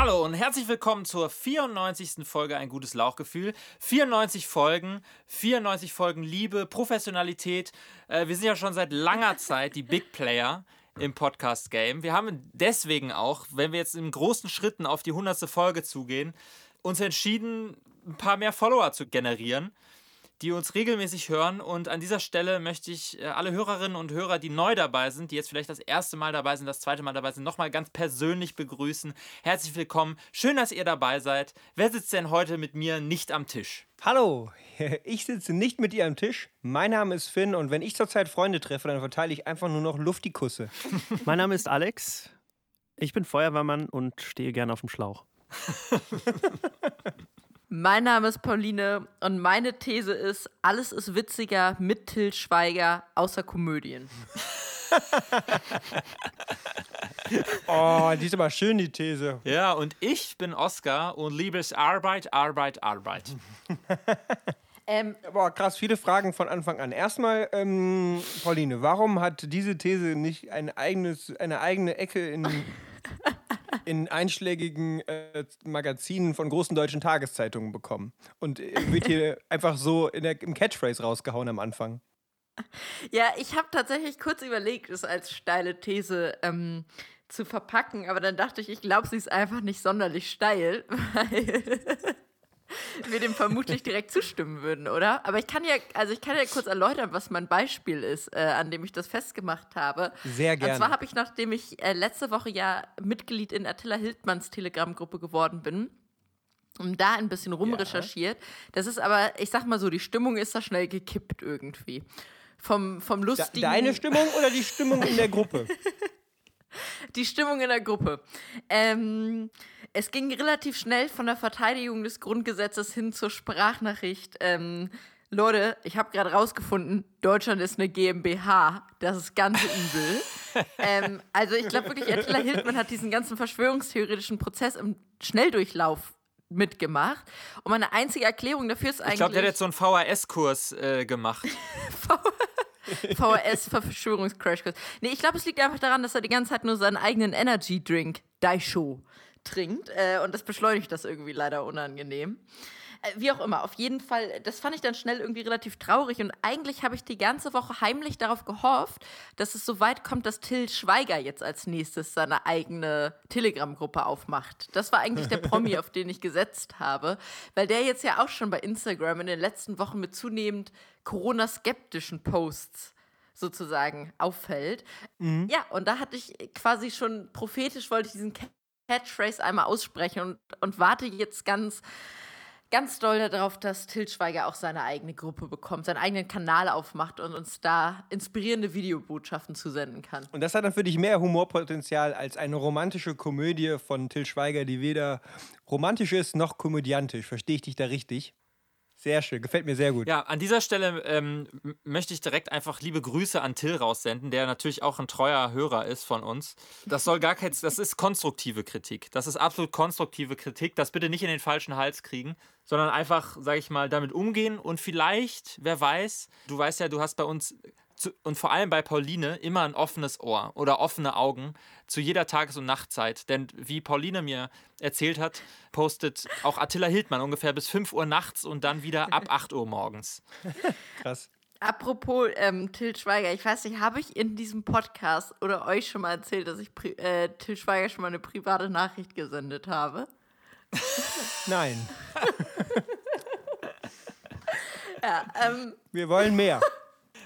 Hallo und herzlich willkommen zur 94. Folge Ein gutes Lauchgefühl. 94 Folgen, 94 Folgen Liebe, Professionalität. Äh, wir sind ja schon seit langer Zeit die Big Player im Podcast-Game. Wir haben deswegen auch, wenn wir jetzt in großen Schritten auf die 100. Folge zugehen, uns entschieden, ein paar mehr Follower zu generieren die uns regelmäßig hören. Und an dieser Stelle möchte ich äh, alle Hörerinnen und Hörer, die neu dabei sind, die jetzt vielleicht das erste Mal dabei sind, das zweite Mal dabei sind, nochmal ganz persönlich begrüßen. Herzlich willkommen. Schön, dass ihr dabei seid. Wer sitzt denn heute mit mir nicht am Tisch? Hallo, ich sitze nicht mit dir am Tisch. Mein Name ist Finn und wenn ich zurzeit Freunde treffe, dann verteile ich einfach nur noch Luftikusse. mein Name ist Alex. Ich bin Feuerwehrmann und stehe gerne auf dem Schlauch. Mein Name ist Pauline und meine These ist, alles ist witziger mit Till Schweiger außer Komödien. oh, die ist aber schön, die These. Ja, und ich bin Oscar und liebe es Arbeit, Arbeit, Arbeit. ähm, Boah, krass, viele Fragen von Anfang an. Erstmal, ähm, Pauline, warum hat diese These nicht ein eigenes, eine eigene Ecke in in einschlägigen äh, Magazinen von großen deutschen Tageszeitungen bekommen. Und äh, wird hier einfach so der, im Catchphrase rausgehauen am Anfang. Ja, ich habe tatsächlich kurz überlegt, es als steile These ähm, zu verpacken, aber dann dachte ich, ich glaube, sie ist einfach nicht sonderlich steil, weil wir dem vermutlich direkt zustimmen würden, oder? Aber ich kann ja, also ich kann ja kurz erläutern, was mein Beispiel ist, äh, an dem ich das festgemacht habe. Sehr gerne. Und zwar habe ich, nachdem ich äh, letzte Woche ja Mitglied in Attila Hildmanns Telegram-Gruppe geworden bin, und da ein bisschen rumrecherchiert. Ja. Das ist aber, ich sag mal so, die Stimmung ist da schnell gekippt irgendwie. Vom, vom lustigen. Deine Stimmung oder die Stimmung in der Gruppe? die Stimmung in der Gruppe. Ähm, es ging relativ schnell von der Verteidigung des Grundgesetzes hin zur Sprachnachricht. Ähm, Leute, ich habe gerade rausgefunden, Deutschland ist eine GmbH. Das ist ganz übel. ähm, also ich glaube wirklich, Attila Hildmann hat diesen ganzen verschwörungstheoretischen Prozess im Schnelldurchlauf mitgemacht. Und meine einzige Erklärung dafür ist eigentlich. Ich glaube, der hat jetzt so einen VHS-Kurs äh, gemacht. VHS-Verschwörungscrashkurs. Nee, ich glaube, es liegt einfach daran, dass er die ganze Zeit nur seinen eigenen Energy-Drink, Daisho, trinkt. Äh, und das beschleunigt das irgendwie leider unangenehm. Äh, wie auch immer, auf jeden Fall, das fand ich dann schnell irgendwie relativ traurig und eigentlich habe ich die ganze Woche heimlich darauf gehofft, dass es so weit kommt, dass Till Schweiger jetzt als nächstes seine eigene Telegram-Gruppe aufmacht. Das war eigentlich der Promi, auf den ich gesetzt habe, weil der jetzt ja auch schon bei Instagram in den letzten Wochen mit zunehmend Corona-skeptischen Posts sozusagen auffällt. Mhm. Ja, und da hatte ich quasi schon prophetisch, wollte ich diesen Catchphrase einmal aussprechen und, und warte jetzt ganz, ganz doll darauf, dass Til Schweiger auch seine eigene Gruppe bekommt, seinen eigenen Kanal aufmacht und uns da inspirierende Videobotschaften zusenden kann. Und das hat dann für dich mehr Humorpotenzial als eine romantische Komödie von Til Schweiger, die weder romantisch ist noch komödiantisch. Verstehe ich dich da richtig? Sehr schön, gefällt mir sehr gut. Ja, an dieser Stelle ähm, möchte ich direkt einfach liebe Grüße an Till raussenden, der natürlich auch ein treuer Hörer ist von uns. Das soll gar kein, das ist konstruktive Kritik. Das ist absolut konstruktive Kritik. Das bitte nicht in den falschen Hals kriegen, sondern einfach, sage ich mal, damit umgehen und vielleicht, wer weiß, du weißt ja, du hast bei uns zu, und vor allem bei Pauline immer ein offenes Ohr oder offene Augen zu jeder Tages- und Nachtzeit. Denn wie Pauline mir erzählt hat, postet auch Attila Hildmann ungefähr bis 5 Uhr nachts und dann wieder ab 8 Uhr morgens. Krass. Apropos ähm, Till Schweiger, ich weiß nicht, habe ich in diesem Podcast oder euch schon mal erzählt, dass ich äh, Till Schweiger schon mal eine private Nachricht gesendet habe? Nein. ja, ähm, Wir wollen mehr.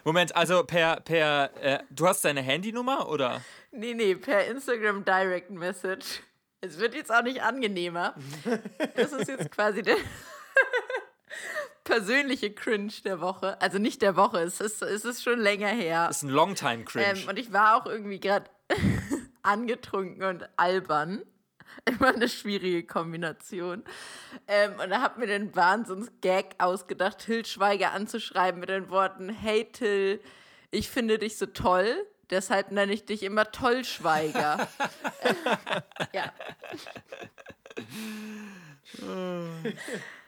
Moment, also per, per äh, du hast deine Handynummer oder? Nee, nee, per Instagram Direct Message. Es wird jetzt auch nicht angenehmer. Das ist jetzt quasi der persönliche Cringe der Woche. Also nicht der Woche, es ist, es ist schon länger her. Das ist ein Longtime-Cringe. Ähm, und ich war auch irgendwie gerade angetrunken und albern. Immer eine schwierige Kombination. Ähm, und da hat mir den Wahnsinns-Gag ausgedacht, Till Schweiger anzuschreiben mit den Worten: Hey Till, ich finde dich so toll, deshalb nenne ich dich immer Tollschweiger. ja.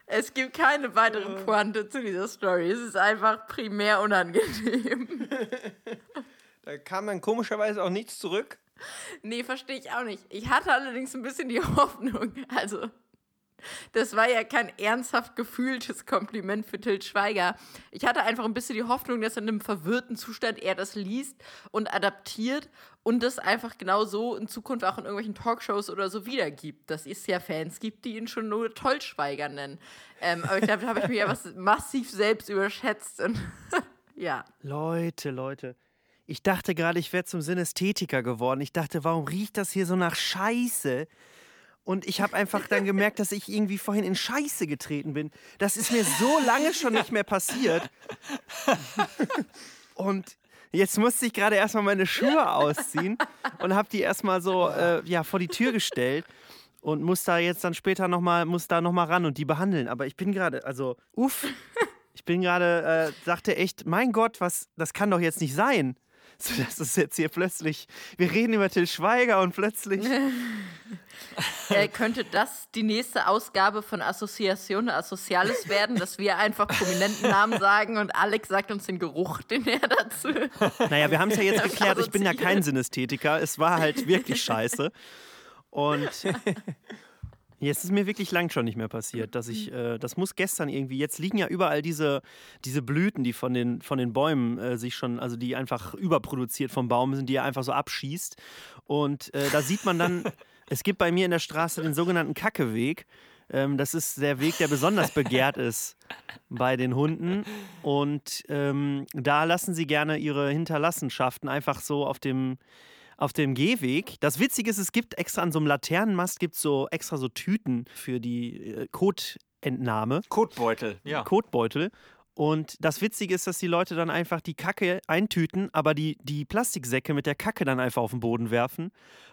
Es gibt keine weitere Pointe zu dieser Story. Es ist einfach primär unangenehm. Da kam dann komischerweise auch nichts zurück. Nee, verstehe ich auch nicht. Ich hatte allerdings ein bisschen die Hoffnung, also das war ja kein ernsthaft gefühltes Kompliment für Til Schweiger. Ich hatte einfach ein bisschen die Hoffnung, dass in einem verwirrten Zustand er das liest und adaptiert und das einfach genau so in Zukunft auch in irgendwelchen Talkshows oder so wiedergibt. Dass es ja Fans gibt, die ihn schon nur Tollschweiger nennen. Ähm, aber ich glaube, da habe ich mich ja massiv selbst überschätzt. Ja. Leute, Leute. Ich dachte gerade, ich wäre zum Synästhetiker geworden. Ich dachte, warum riecht das hier so nach Scheiße? Und ich habe einfach dann gemerkt, dass ich irgendwie vorhin in Scheiße getreten bin. Das ist mir so lange schon nicht mehr passiert. Und jetzt musste ich gerade erstmal meine Schuhe ausziehen und habe die erstmal so äh, ja, vor die Tür gestellt und muss da jetzt dann später nochmal, muss da nochmal ran und die behandeln. Aber ich bin gerade, also, uff, ich bin gerade, äh, dachte echt, mein Gott, was, das kann doch jetzt nicht sein. So, das ist jetzt hier plötzlich, wir reden über Till Schweiger und plötzlich. äh, könnte das die nächste Ausgabe von Assoziation Asociales werden, dass wir einfach prominenten Namen sagen und Alex sagt uns den Geruch, den er dazu. Naja, wir haben es ja jetzt geklärt, ich bin ja kein Synästhetiker. Es war halt wirklich scheiße. Und Jetzt ist mir wirklich lang schon nicht mehr passiert, dass ich, äh, das muss gestern irgendwie, jetzt liegen ja überall diese, diese Blüten, die von den, von den Bäumen äh, sich schon, also die einfach überproduziert vom Baum sind, die er einfach so abschießt. Und äh, da sieht man dann, es gibt bei mir in der Straße den sogenannten Kackeweg. Ähm, das ist der Weg, der besonders begehrt ist bei den Hunden. Und ähm, da lassen sie gerne ihre Hinterlassenschaften einfach so auf dem auf dem Gehweg. Das Witzige ist, es gibt extra an so einem Laternenmast gibt so extra so Tüten für die äh, Kotentnahme. Kotbeutel, ja. Kotbeutel. Und das Witzige ist, dass die Leute dann einfach die Kacke eintüten, aber die, die Plastiksäcke mit der Kacke dann einfach auf den Boden werfen.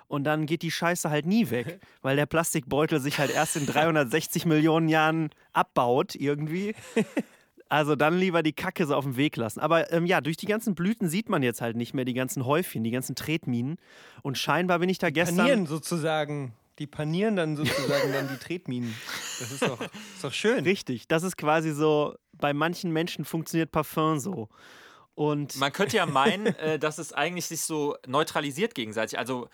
Und dann geht die Scheiße halt nie weg, weil der Plastikbeutel sich halt erst in 360 Millionen Jahren abbaut irgendwie. Also dann lieber die Kacke so auf dem Weg lassen. Aber ähm, ja, durch die ganzen Blüten sieht man jetzt halt nicht mehr die ganzen Häufchen, die ganzen Tretminen. Und scheinbar bin ich da gestern. Panieren sozusagen. Die panieren dann sozusagen dann die Tretminen. Das ist doch, ist doch schön. Richtig. Das ist quasi so, bei manchen Menschen funktioniert Parfum so. Und Man könnte ja meinen, äh, dass es eigentlich sich so neutralisiert gegenseitig. Also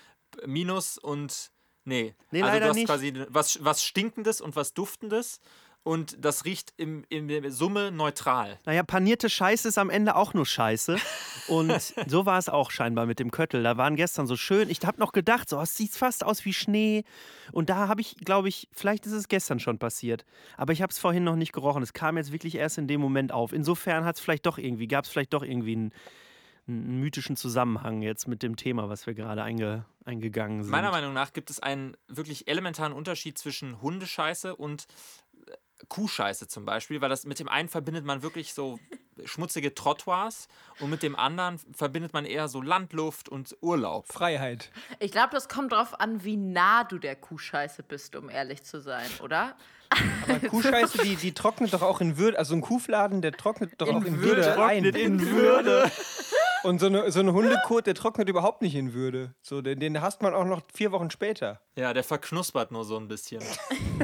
Minus und. Nee. Nee, also leider du hast nicht. quasi was, was Stinkendes und was Duftendes. Und das riecht im, in der Summe neutral. Naja, panierte Scheiße ist am Ende auch nur Scheiße. Und so war es auch scheinbar mit dem Köttel. Da waren gestern so schön. Ich habe noch gedacht, so, es sieht fast aus wie Schnee. Und da habe ich, glaube ich, vielleicht ist es gestern schon passiert. Aber ich habe es vorhin noch nicht gerochen. Es kam jetzt wirklich erst in dem Moment auf. Insofern hat es vielleicht doch irgendwie, gab es vielleicht doch irgendwie einen, einen mythischen Zusammenhang jetzt mit dem Thema, was wir gerade einge, eingegangen sind. Meiner Meinung nach gibt es einen wirklich elementaren Unterschied zwischen Hundescheiße und Kuhscheiße zum Beispiel, weil das mit dem einen verbindet man wirklich so schmutzige Trottoirs und mit dem anderen verbindet man eher so Landluft und Urlaub. Freiheit. Ich glaube, das kommt drauf an, wie nah du der Kuhscheiße bist, um ehrlich zu sein, oder? Aber Kuhscheiße, die, die trocknet doch auch in Würde. Also ein Kuhfladen, der trocknet doch In auch in Würde. Würde, ein. in Würde. Und so eine, so eine Hundekot, der trocknet überhaupt nicht in Würde. So, den, den hasst man auch noch vier Wochen später. Ja, der verknuspert nur so ein bisschen.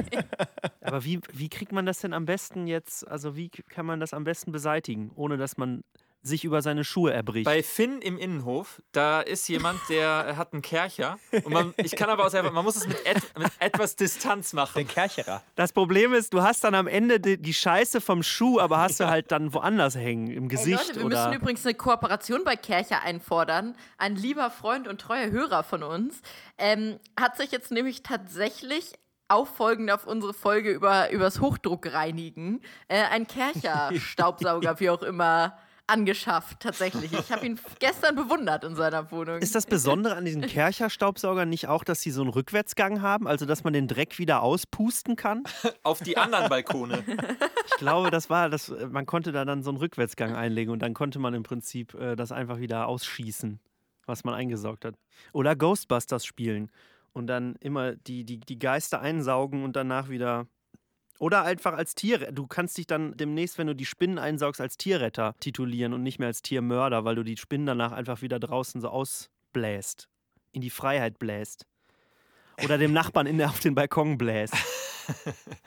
Aber wie, wie kriegt man das denn am besten jetzt, also wie kann man das am besten beseitigen, ohne dass man sich über seine Schuhe erbricht? Bei Finn im Innenhof, da ist jemand, der hat einen Kercher. Und man, ich kann aber auch selber, man muss es mit, et, mit etwas Distanz Der machen. Kercherer. Das Problem ist, du hast dann am Ende die, die Scheiße vom Schuh, aber hast du halt dann woanders hängen, im Ey, Gesicht Leute, wir oder. müssen übrigens eine Kooperation bei Kercher einfordern. Ein lieber Freund und treuer Hörer von uns ähm, hat sich jetzt nämlich tatsächlich auffolgend auf unsere Folge über übers Hochdruckreinigen äh, ein Kercher-Staubsauger, wie auch immer, angeschafft. Tatsächlich. Ich habe ihn gestern bewundert in seiner Wohnung. Ist das Besondere an diesen Kercher-Staubsaugern nicht auch, dass sie so einen Rückwärtsgang haben, also dass man den Dreck wieder auspusten kann? Auf die anderen Balkone. Ich glaube, das war das. Man konnte da dann so einen Rückwärtsgang einlegen und dann konnte man im Prinzip äh, das einfach wieder ausschießen, was man eingesaugt hat. Oder Ghostbusters spielen und dann immer die, die, die Geister einsaugen und danach wieder. Oder einfach als Tier. Du kannst dich dann demnächst, wenn du die Spinnen einsaugst, als Tierretter titulieren und nicht mehr als Tiermörder, weil du die Spinnen danach einfach wieder draußen so ausbläst. In die Freiheit bläst. Oder dem Nachbarn in der, auf den Balkon bläst.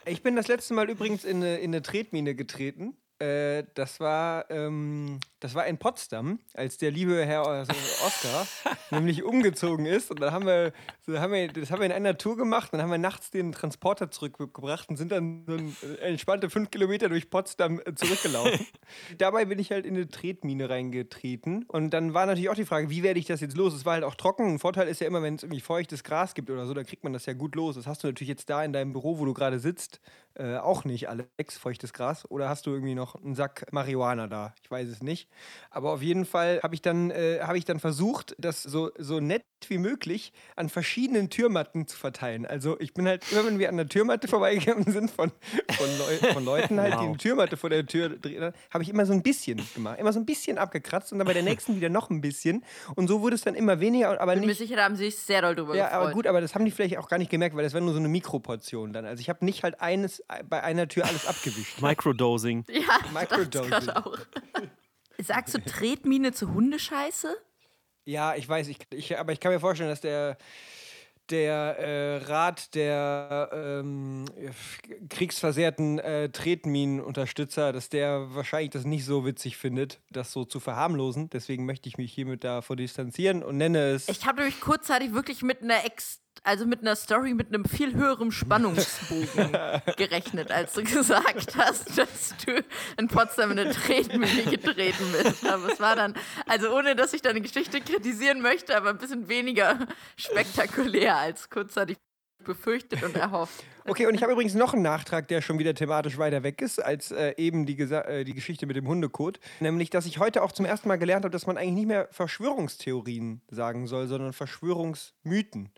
Ich bin das letzte Mal übrigens in eine, in eine Tretmine getreten. Äh, das war ähm, Das war in Potsdam, als der liebe Herr also Oscar nämlich umgezogen ist. Und dann haben wir, so haben wir, das haben wir in einer Tour gemacht. Dann haben wir nachts den Transporter zurückgebracht und sind dann so ein, entspannte fünf Kilometer durch Potsdam äh, zurückgelaufen. Dabei bin ich halt in eine Tretmine reingetreten. Und dann war natürlich auch die Frage, wie werde ich das jetzt los? Es war halt auch trocken. Ein Vorteil ist ja immer, wenn es irgendwie feuchtes Gras gibt oder so, dann kriegt man das ja gut los. Das hast du natürlich jetzt da in deinem Büro, wo du gerade sitzt, äh, auch nicht, Alex, feuchtes Gras. Oder hast du irgendwie noch einen Sack Marihuana da? Ich weiß es nicht. Aber auf jeden Fall habe ich, dann, äh, hab ich dann versucht, das so, so nett wie möglich an verschiedenen Türmatten zu verteilen. Also ich bin halt, immer wenn wir an der Türmatte vorbeigegangen sind von, von, Leu von Leuten halt, wow. die eine Türmatte vor der Tür drehen, habe ich immer so ein bisschen gemacht. Immer so ein bisschen abgekratzt und dann bei der nächsten wieder noch ein bisschen. Und so wurde es dann immer weniger, aber ich bin nicht... mir sicher, da haben sie sich sehr doll drüber Ja, gefreut. aber gut, aber das haben die vielleicht auch gar nicht gemerkt, weil das war nur so eine Mikroportion dann. Also ich habe nicht halt eines bei einer Tür alles abgewischt. Microdosing. Ja, Microdosing. das auch. Sagst du Tretmine zu Hundescheiße? Ja, ich weiß, ich, ich, aber ich kann mir vorstellen, dass der, der äh, Rat der ähm, kriegsversehrten äh, Tretminenunterstützer, dass der wahrscheinlich das nicht so witzig findet, das so zu verharmlosen. Deswegen möchte ich mich hiermit davor distanzieren und nenne es. Ich habe nämlich kurzzeitig wirklich mit einer Ex also mit einer Story mit einem viel höheren Spannungsbogen gerechnet, als du gesagt hast, dass du in Potsdam in eine Tretmühle getreten bist. Aber es war dann, also ohne dass ich deine Geschichte kritisieren möchte, aber ein bisschen weniger spektakulär als kurzzeitig befürchtet und erhofft. Okay, und ich habe übrigens noch einen Nachtrag, der schon wieder thematisch weiter weg ist, als äh, eben die, äh, die Geschichte mit dem Hundekot. Nämlich, dass ich heute auch zum ersten Mal gelernt habe, dass man eigentlich nicht mehr Verschwörungstheorien sagen soll, sondern Verschwörungsmythen.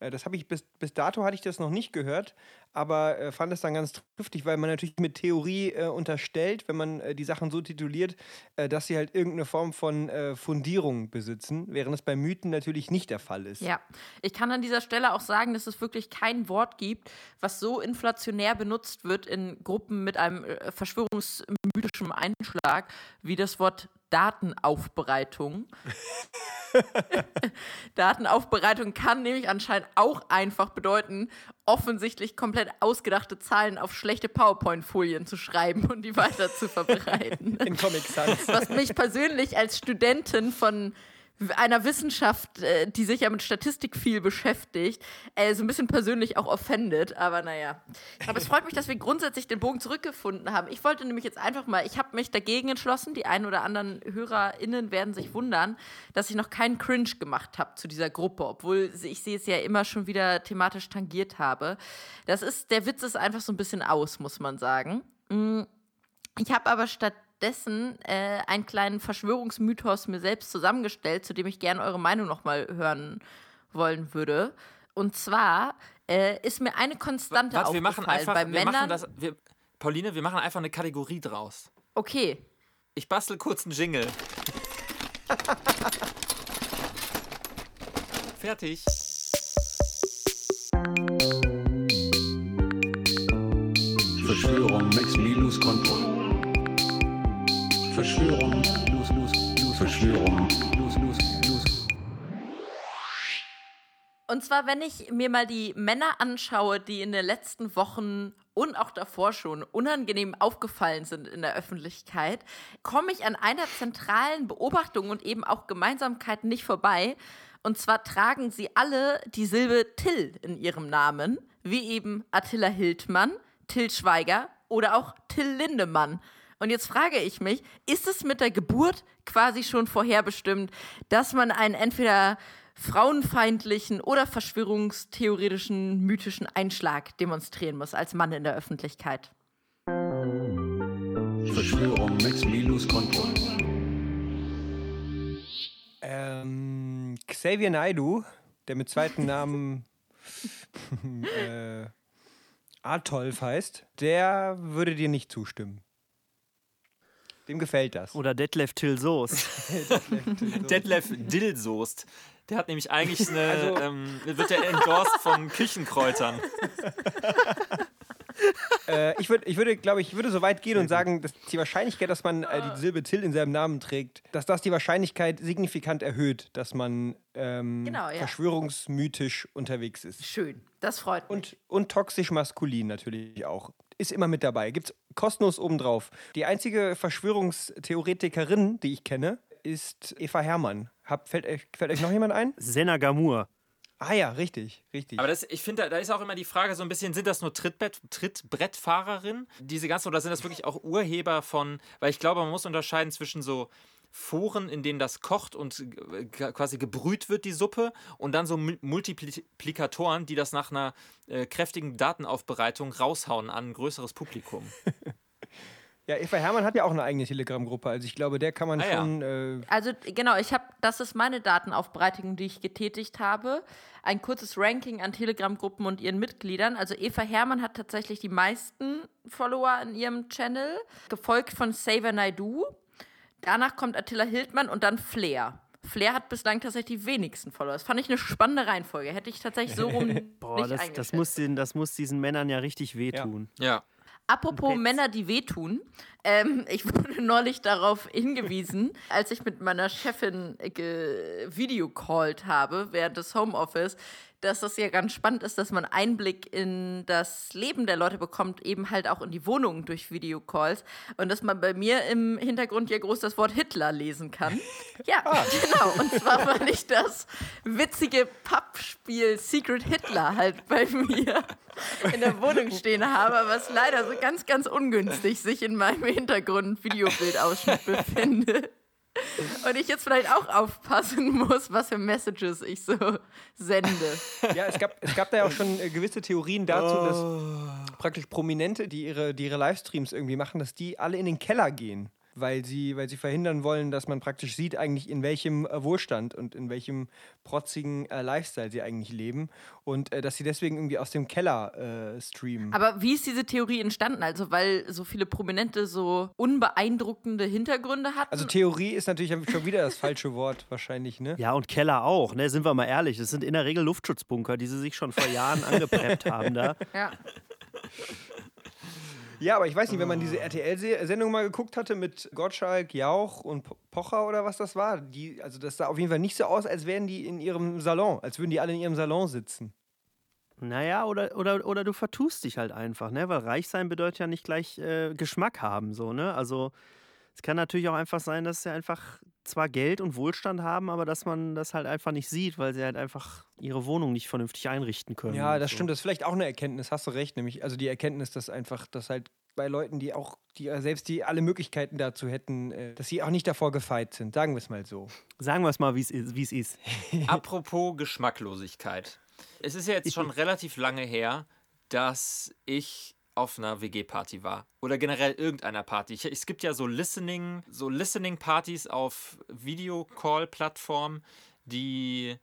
Äh, das habe ich bis, bis dato hatte ich das noch nicht gehört, aber äh, fand es dann ganz triftig, weil man natürlich mit Theorie äh, unterstellt, wenn man äh, die Sachen so tituliert, äh, dass sie halt irgendeine Form von äh, Fundierung besitzen, während es bei Mythen natürlich nicht der Fall ist. Ja, ich kann an dieser Stelle auch sagen, dass es wirklich kein Wort gibt, was so inflationär benutzt wird in Gruppen mit einem verschwörungsmythischen Einschlag wie das Wort Datenaufbereitung. Datenaufbereitung kann nämlich anscheinend auch einfach bedeuten, offensichtlich komplett ausgedachte Zahlen auf schlechte PowerPoint-Folien zu schreiben und die weiter zu verbreiten. In Comic Sans. Was mich persönlich als Studentin von einer Wissenschaft, äh, die sich ja mit Statistik viel beschäftigt, äh, so ein bisschen persönlich auch offendet. Aber naja. Aber es freut mich, dass wir grundsätzlich den Bogen zurückgefunden haben. Ich wollte nämlich jetzt einfach mal, ich habe mich dagegen entschlossen, die einen oder anderen HörerInnen werden sich wundern, dass ich noch keinen Cringe gemacht habe zu dieser Gruppe, obwohl ich sie jetzt ja immer schon wieder thematisch tangiert habe. Das ist, der Witz ist einfach so ein bisschen aus, muss man sagen. Mm, ich habe aber statt dessen äh, einen kleinen Verschwörungsmythos mir selbst zusammengestellt, zu dem ich gerne eure Meinung nochmal hören wollen würde. Und zwar äh, ist mir eine Konstante Warte, aufgefallen wir machen einfach, bei wir Männern. Machen das, wir, Pauline, wir machen einfach eine Kategorie draus. okay, Ich bastel kurz einen Jingle. Fertig. Verschwörung me lose control. Verschwörung, lose, lose, lose. Verschwörung, lose, lose, lose. Und zwar, wenn ich mir mal die Männer anschaue, die in den letzten Wochen und auch davor schon unangenehm aufgefallen sind in der Öffentlichkeit, komme ich an einer zentralen Beobachtung und eben auch Gemeinsamkeit nicht vorbei. Und zwar tragen sie alle die Silbe Till in ihrem Namen, wie eben Attila Hildmann, Till Schweiger oder auch Till Lindemann. Und jetzt frage ich mich, ist es mit der Geburt quasi schon vorherbestimmt, dass man einen entweder frauenfeindlichen oder verschwörungstheoretischen mythischen Einschlag demonstrieren muss als Mann in der Öffentlichkeit? Verschwörung me lose control. Ähm, Xavier Naidu, der mit zweiten Namen äh, Adolf heißt, der würde dir nicht zustimmen. Dem gefällt das. Oder Detlef Till Soest. Detlef Dillsoest. Der hat nämlich eigentlich eine, Also- ähm, wird ja endorsed von Küchenkräutern. äh, ich, würd, ich würde, glaube ich, würde so weit gehen und sagen, dass die Wahrscheinlichkeit, dass man äh, die Silbe Till in seinem Namen trägt, dass das die Wahrscheinlichkeit signifikant erhöht, dass man ähm, Genau, ja. verschwörungsmythisch unterwegs ist. Schön, das freut mich. Und, und toxisch maskulin natürlich auch. Ist immer mit dabei. Gibt's kostenlos obendrauf. Die einzige Verschwörungstheoretikerin, die ich kenne, ist Eva Herrmann. Hab, fällt, euch- fällt euch noch jemand ein? Senna Gamur. Ah ja, richtig, richtig. Aber das, ich finde, da, da ist auch immer die Frage so ein bisschen, sind das nur Trittbrett, Trittbrettfahrerinnen? Diese ganzen, oder sind das wirklich auch Urheber von, weil ich glaube, man muss unterscheiden zwischen so Foren, in denen das kocht und quasi gebrüht wird, die Suppe, und dann so Mul- Multiplikatoren, die das nach einer äh, kräftigen Datenaufbereitung raushauen an ein größeres Publikum. Ja, Eva Herrmann hat ja auch eine eigene Telegram-Gruppe. Also ich glaube, der kann man Ah ja. schon. Äh, Also genau, ich habe, das ist meine Datenaufbereitung, die ich getätigt habe. Ein kurzes Ranking an Telegram-Gruppen und ihren Mitgliedern. Also Eva Herrmann hat tatsächlich die meisten Follower in ihrem Channel, gefolgt von Saver Naidu. Danach kommt Attila Hildmann und dann Flair. Flair hat bislang tatsächlich die wenigsten Follower. Das fand ich eine spannende Reihenfolge. Hätte ich tatsächlich so rum Boah, nicht das, das, muss den, das muss diesen Männern ja richtig wehtun. Ja. Apropos Pets. Männer, die wehtun. Ähm, ich wurde neulich darauf hingewiesen, als ich mit meiner Chefin videocallt habe während des Homeoffice, dass das ja ganz spannend ist, dass man Einblick in das Leben der Leute bekommt, eben halt auch in die Wohnungen durch Videocalls. Und dass man bei mir im Hintergrund ja groß das Wort Hitler lesen kann. Ja, genau. Und zwar, weil ich das witzige Pappspiel Secret Hitler halt bei mir in der Wohnung stehen habe, was leider so ganz, ganz ungünstig sich in meinem Hintergrund Videobildausschnitt befindet. Und ich jetzt vielleicht auch aufpassen muss, was für Messages ich so sende. ja, es gab, es gab da ja auch schon äh, gewisse Theorien dazu, dass praktisch Prominente, die ihre, die ihre Livestreams irgendwie machen, dass die alle in den Keller gehen. Weil sie, weil sie verhindern wollen, dass man praktisch sieht, eigentlich in welchem äh, Wohlstand und in welchem protzigen äh, Lifestyle sie eigentlich leben. Und äh, dass sie deswegen irgendwie aus dem Keller äh, streamen. Aber wie ist diese Theorie entstanden? Also, weil so viele Prominente so unbeeindruckende Hintergründe hatten? Also Theorie ist natürlich schon wieder das falsche Wort, wahrscheinlich, ne? Ja, und Keller auch, ne? Sind wir mal ehrlich. Das sind in der Regel Luftschutzbunker, die sie sich schon vor Jahren angepreppt haben da. ja. Ja, aber ich weiß nicht, wenn man diese RTL-Sendung mal geguckt hatte mit Gottschalk, Jauch und Po- Pocher oder was das war, die, also das sah auf jeden Fall nicht so aus, als wären die in ihrem Salon, als würden die alle in ihrem Salon sitzen. Naja, oder, oder, oder du vertust dich halt einfach, ne? Weil reich sein bedeutet ja nicht gleich äh, Geschmack haben, so, ne? Also es kann natürlich auch einfach sein, dass sie einfach zwar Geld und Wohlstand haben, aber dass man das halt einfach nicht sieht, weil sie halt einfach ihre Wohnung nicht vernünftig einrichten können. Ja, das so. stimmt, das ist vielleicht auch eine Erkenntnis, hast du recht, nämlich, also die Erkenntnis, dass einfach, dass halt bei Leuten, die auch, die ja selbst die alle Möglichkeiten dazu hätten, äh, dass sie auch nicht davor gefeit sind, sagen wir es mal so. Sagen wir es mal, wie es ist. Apropos Geschmacklosigkeit. Es ist ja jetzt schon relativ lange her, dass ich auf einer WG-Party war. Oder generell irgendeiner Party. Ich, es gibt ja so Listening, so Listening-Partys auf Videocall-Plattformen, die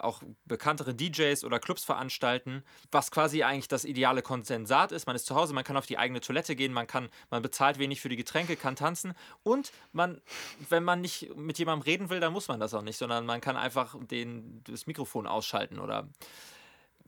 auch bekanntere DJs oder Clubs veranstalten, was quasi eigentlich das ideale Konsensat ist. Man ist zu Hause, man kann auf die eigene Toilette gehen, man kann, man bezahlt wenig für die Getränke, kann tanzen und man, wenn man nicht mit jemandem reden will, dann muss man das auch nicht, sondern man kann einfach den, das Mikrofon ausschalten oder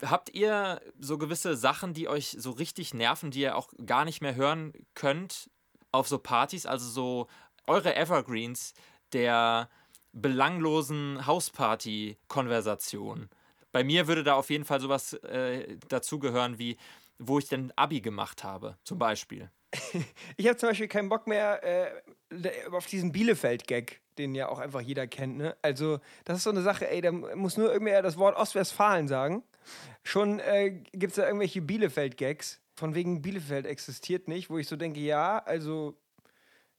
Habt ihr so gewisse Sachen, die euch so richtig nerven, die ihr auch gar nicht mehr hören könnt auf so Partys? Also so eure Evergreens der belanglosen Hausparty-Konversation. Bei mir würde da auf jeden Fall sowas äh, dazugehören wie, wo ich denn Abi gemacht habe, zum Beispiel. Ich habe zum Beispiel keinen Bock mehr äh, auf diesen Bielefeld-Gag, den ja auch einfach jeder kennt. Ne? Also, das ist so eine Sache, ey, da muss nur irgendwer das Wort Ostwestfalen sagen. Schon äh, gibt es da irgendwelche Bielefeld-Gags, von wegen Bielefeld existiert nicht, wo ich so denke, ja, also.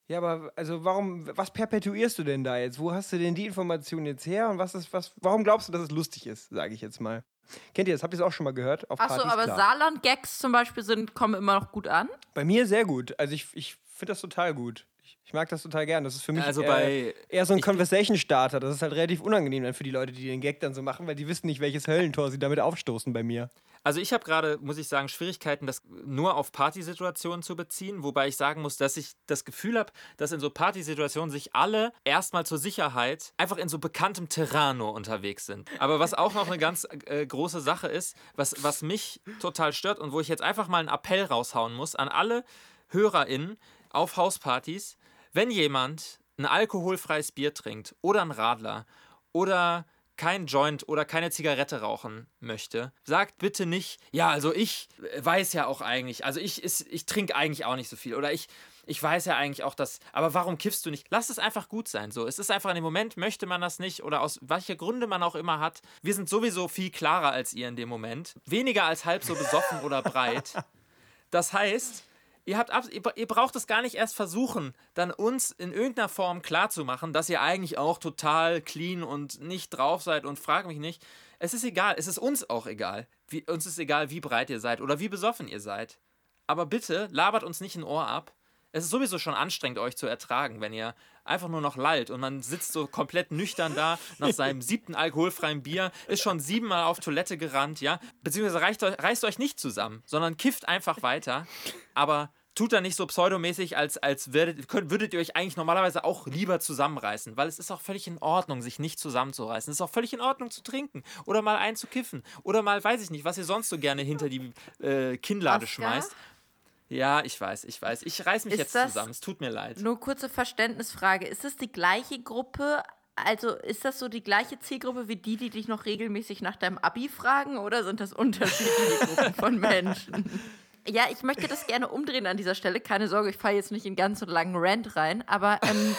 Ja, aber also warum, was perpetuierst du denn da jetzt? Wo hast du denn die Information jetzt her? Und was ist, was, warum glaubst du, dass es lustig ist, sage ich jetzt mal. Kennt ihr das? Habt ihr es auch schon mal gehört? Auf Achso, aber. Saarland-Gags zum Beispiel sind, kommen immer noch gut an. Bei mir sehr gut. Also ich, ich finde das total gut. Ich, mag das total gern. Das ist für mich Also äh, bei- eher so ein ich- Conversation Starter. Das ist halt relativ unangenehm dann für die Leute, die den Gag dann so machen, weil die wissen nicht, welches Höllentor sie damit aufstoßen bei mir. Also ich habe gerade, muss ich sagen, Schwierigkeiten, das nur auf Partysituationen zu beziehen, wobei ich sagen muss, dass ich das Gefühl habe, dass in so Partysituationen sich alle erstmal zur Sicherheit einfach in so bekanntem Terrain nur unterwegs sind. Aber was auch noch eine ganz äh, große Sache ist, was, was mich total stört und wo ich jetzt einfach mal einen Appell raushauen muss an alle HörerInnen auf Hauspartys, wenn jemand ein alkoholfreies Bier trinkt oder ein Radler oder kein Joint oder keine Zigarette rauchen möchte, sagt bitte nicht, ja, also ich äh, weiß ja auch eigentlich, also ich, ist- ich trinke eigentlich auch nicht so viel oder ich, ich weiß ja eigentlich auch das, aber warum kiffst du nicht? Lass es einfach gut sein. So, es ist einfach in dem Moment, möchte man das nicht oder aus welcher Gründe man auch immer hat. Wir sind sowieso viel klarer als ihr in dem Moment. Weniger als halb so besoffen oder breit. Das heißt, ihr, habt ihr braucht es gar nicht erst versuchen, dann uns in irgendeiner Form klarzumachen, dass ihr eigentlich auch total clean und nicht drauf seid und frag mich nicht. Es ist egal, es ist uns auch egal. Wie, uns ist egal, wie breit ihr seid oder wie besoffen ihr seid. Aber bitte labert uns nicht ein Ohr ab. Es ist sowieso schon anstrengend, euch zu ertragen, wenn ihr einfach nur noch lallt und man sitzt so komplett nüchtern da nach seinem siebten alkoholfreien Bier, ist schon siebenmal auf Toilette gerannt, ja. Beziehungsweise reicht reißt euch nicht zusammen, sondern kifft einfach weiter. Aber tut da nicht so pseudomäßig, als, als würdet, könnt, würdet ihr euch eigentlich normalerweise auch lieber zusammenreißen, weil es ist auch völlig in Ordnung, sich nicht zusammenzureißen. Es ist auch völlig in Ordnung zu trinken oder mal einzukiffen oder mal, weiß ich nicht, was ihr sonst so gerne hinter die äh, Kinnlade Oscar? schmeißt. Ja, ich weiß, ich weiß. Ich reiß mich Ist jetzt zusammen. Es tut mir leid. Nur kurze Verständnisfrage. Ist das die gleiche Gruppe? Also ist das so die gleiche Zielgruppe wie die, die dich noch regelmäßig nach deinem Abi fragen oder sind das unterschiedliche Gruppen von Menschen? Ja, ich möchte das gerne umdrehen an dieser Stelle. Keine Sorge, ich fahre jetzt nicht in ganz so einen langen Rant rein. Aber ähm,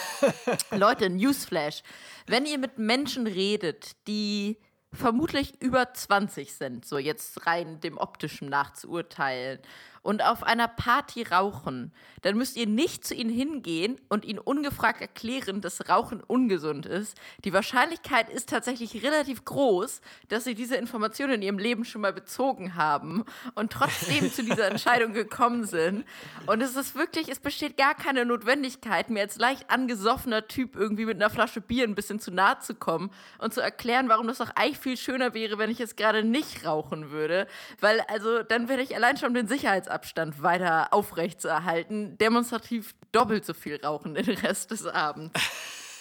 Leute, Newsflash. Wenn ihr mit Menschen redet, die vermutlich über 20 sind, so jetzt rein dem optischen nachzuurteilen, und auf einer Party rauchen, dann müsst ihr nicht zu ihnen hingehen und ihnen ungefragt erklären, dass Rauchen ungesund ist. Die Wahrscheinlichkeit ist tatsächlich relativ groß, dass sie diese Informationen in ihrem Leben schon mal bezogen haben und trotzdem zu dieser Entscheidung gekommen sind. Und es ist wirklich, es besteht gar keine Notwendigkeit, mir als leicht angesoffener Typ irgendwie mit einer Flasche Bier ein bisschen zu nahe zu kommen und zu erklären, warum das doch eigentlich viel schöner wäre, wenn ich jetzt gerade nicht rauchen würde. Weil, also, dann werde ich allein schon den Sicherheitsabstand weiter aufrecht zu erhalten, demonstrativ doppelt so viel rauchen den Rest des Abends.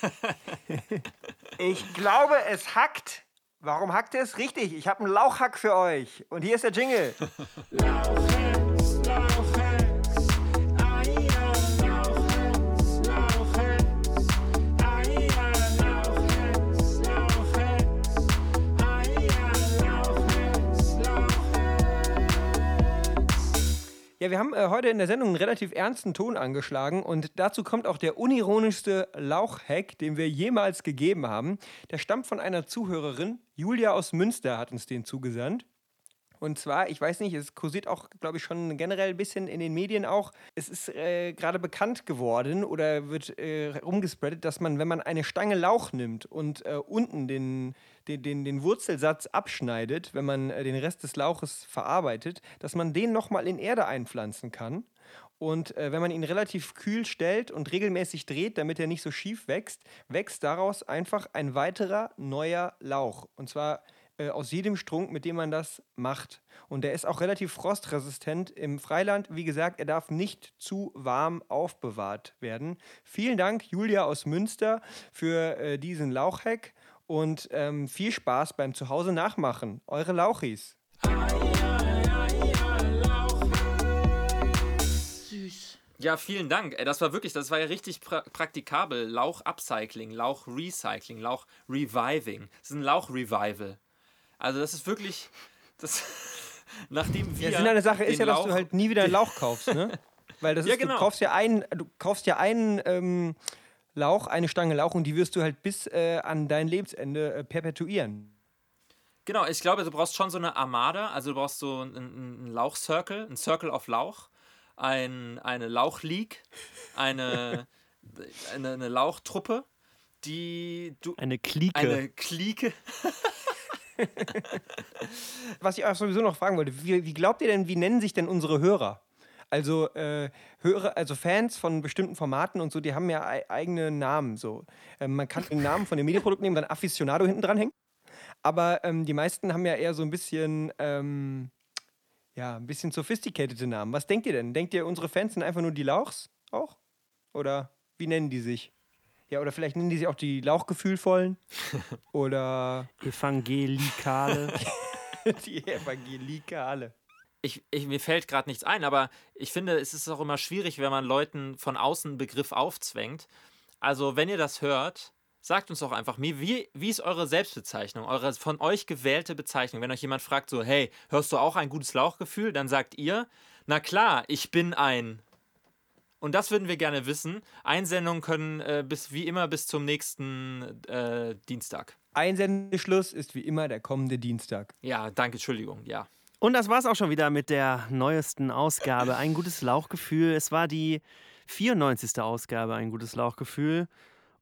Ich glaube, es hackt. Warum hackt es? Richtig, ich habe einen Lauchhack für euch. Und hier ist der Jingle. Ja, wir haben äh, heute in der Sendung einen relativ ernsten Ton angeschlagen und dazu kommt auch der unironischste Lauchhack, den wir jemals gegeben haben. Der stammt von einer Zuhörerin, Julia aus Münster hat uns den zugesandt. Und zwar, ich weiß nicht, es kursiert auch, glaube ich, schon generell ein bisschen in den Medien auch. Es ist äh, gerade bekannt geworden oder wird äh, rumgespreadet, dass man, wenn man eine Stange Lauch nimmt und äh, unten den, den, den, den Wurzelsatz abschneidet, wenn man äh, den Rest des Lauches verarbeitet, dass man den nochmal in Erde einpflanzen kann. Und äh, wenn man ihn relativ kühl stellt und regelmäßig dreht, damit er nicht so schief wächst, wächst daraus einfach ein weiterer neuer Lauch. Und zwar äh, aus jedem Strunk, mit dem man das macht. Und der ist auch relativ frostresistent im Freiland. Wie gesagt, er darf nicht zu warm aufbewahrt werden. Vielen Dank, Julia aus Münster, für äh, diesen Lauchhack und ähm, viel Spaß beim Zuhause nachmachen. Eure Lauchis. Ja, vielen Dank. Ey, das war wirklich, das war ja richtig pra praktikabel. Lauch-Upcycling, Lauch-Recycling, Lauch-Reviving. Das ist ein Lauch-Revival. Also das ist wirklich, das, nachdem wir Ja, Sinn an der Sache ist ja, dass Lauch, du halt nie wieder einen Lauch kaufst, ne? Weil das Ja, ist, genau. du kaufst ja einen, du kaufst ja einen ähm, Lauch, eine Stange Lauch und die wirst du halt bis äh, an dein Lebensende äh, perpetuieren. Genau, ich glaube, du brauchst schon so eine Armada, also du brauchst so einen, einen Lauch-Circle, ein Circle of Lauch, ein, eine Lauch-League, eine, eine, eine Lauchtruppe, die du. Eine Clique. Eine Clique. Was ich euch sowieso noch fragen wollte, wie, wie glaubt ihr denn, wie nennen sich denn unsere Hörer? Also, äh, höre, also Fans von bestimmten Formaten und so, die haben ja ei- eigene Namen. So. Ähm, man kann den Namen von dem Medienprodukt nehmen, dann Aficionado hinten dran hängen. Aber ähm, die meisten haben ja eher so ein bisschen, ähm, ja, ein bisschen sophisticated Namen. Was denkt ihr denn? Denkt ihr, unsere Fans sind einfach nur die Lauchs auch? Oder wie nennen die sich? Ja, oder vielleicht nennen die sich auch die Lauchgefühlvollen? oder Evangelikale. die Evangelikale. Ich, ich, mir fällt gerade nichts ein, aber ich finde, es ist auch immer schwierig, wenn man Leuten von außen einen Begriff aufzwängt. Also, wenn ihr das hört, sagt uns doch einfach, wie, wie wie ist eure Selbstbezeichnung, eure von euch gewählte Bezeichnung? Wenn euch jemand fragt, so, hey, hörst du auch ein gutes Lauchgefühl? Dann sagt ihr, na klar, ich bin ein. Und das würden wir gerne wissen. Einsendungen können äh, bis, wie immer bis zum nächsten äh, Dienstag. Einsendeschluss ist wie immer der kommende Dienstag. Ja, danke, Entschuldigung, ja. Und das war's auch schon wieder mit der neuesten Ausgabe. Ein gutes Lauchgefühl. Es war die 94. Ausgabe, ein gutes Lauchgefühl.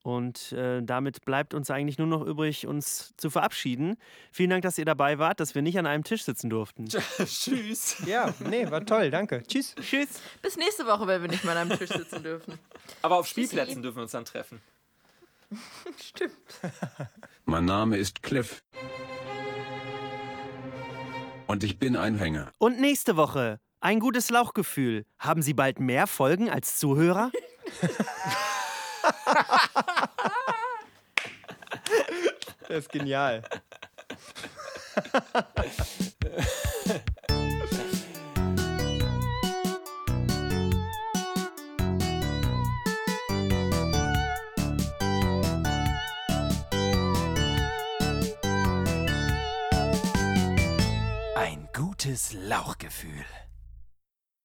Und äh, damit bleibt uns eigentlich nur noch übrig, uns zu verabschieden. Vielen Dank, dass ihr dabei wart, dass wir nicht an einem Tisch sitzen durften. Tschüss. Ja, nee, war toll, danke. Tschüss. Tschüss. Bis nächste Woche, wenn wir nicht mehr an einem Tisch sitzen dürfen. Aber auf Spielplätzen dürfen wir uns dann treffen. Stimmt. Mein Name ist Cliff. Und ich bin Einhänger. Und nächste Woche ein gutes Lauchgefühl. Haben Sie bald mehr Folgen als Zuhörer? Das ist genial. Ein gutes Lauchgefühl.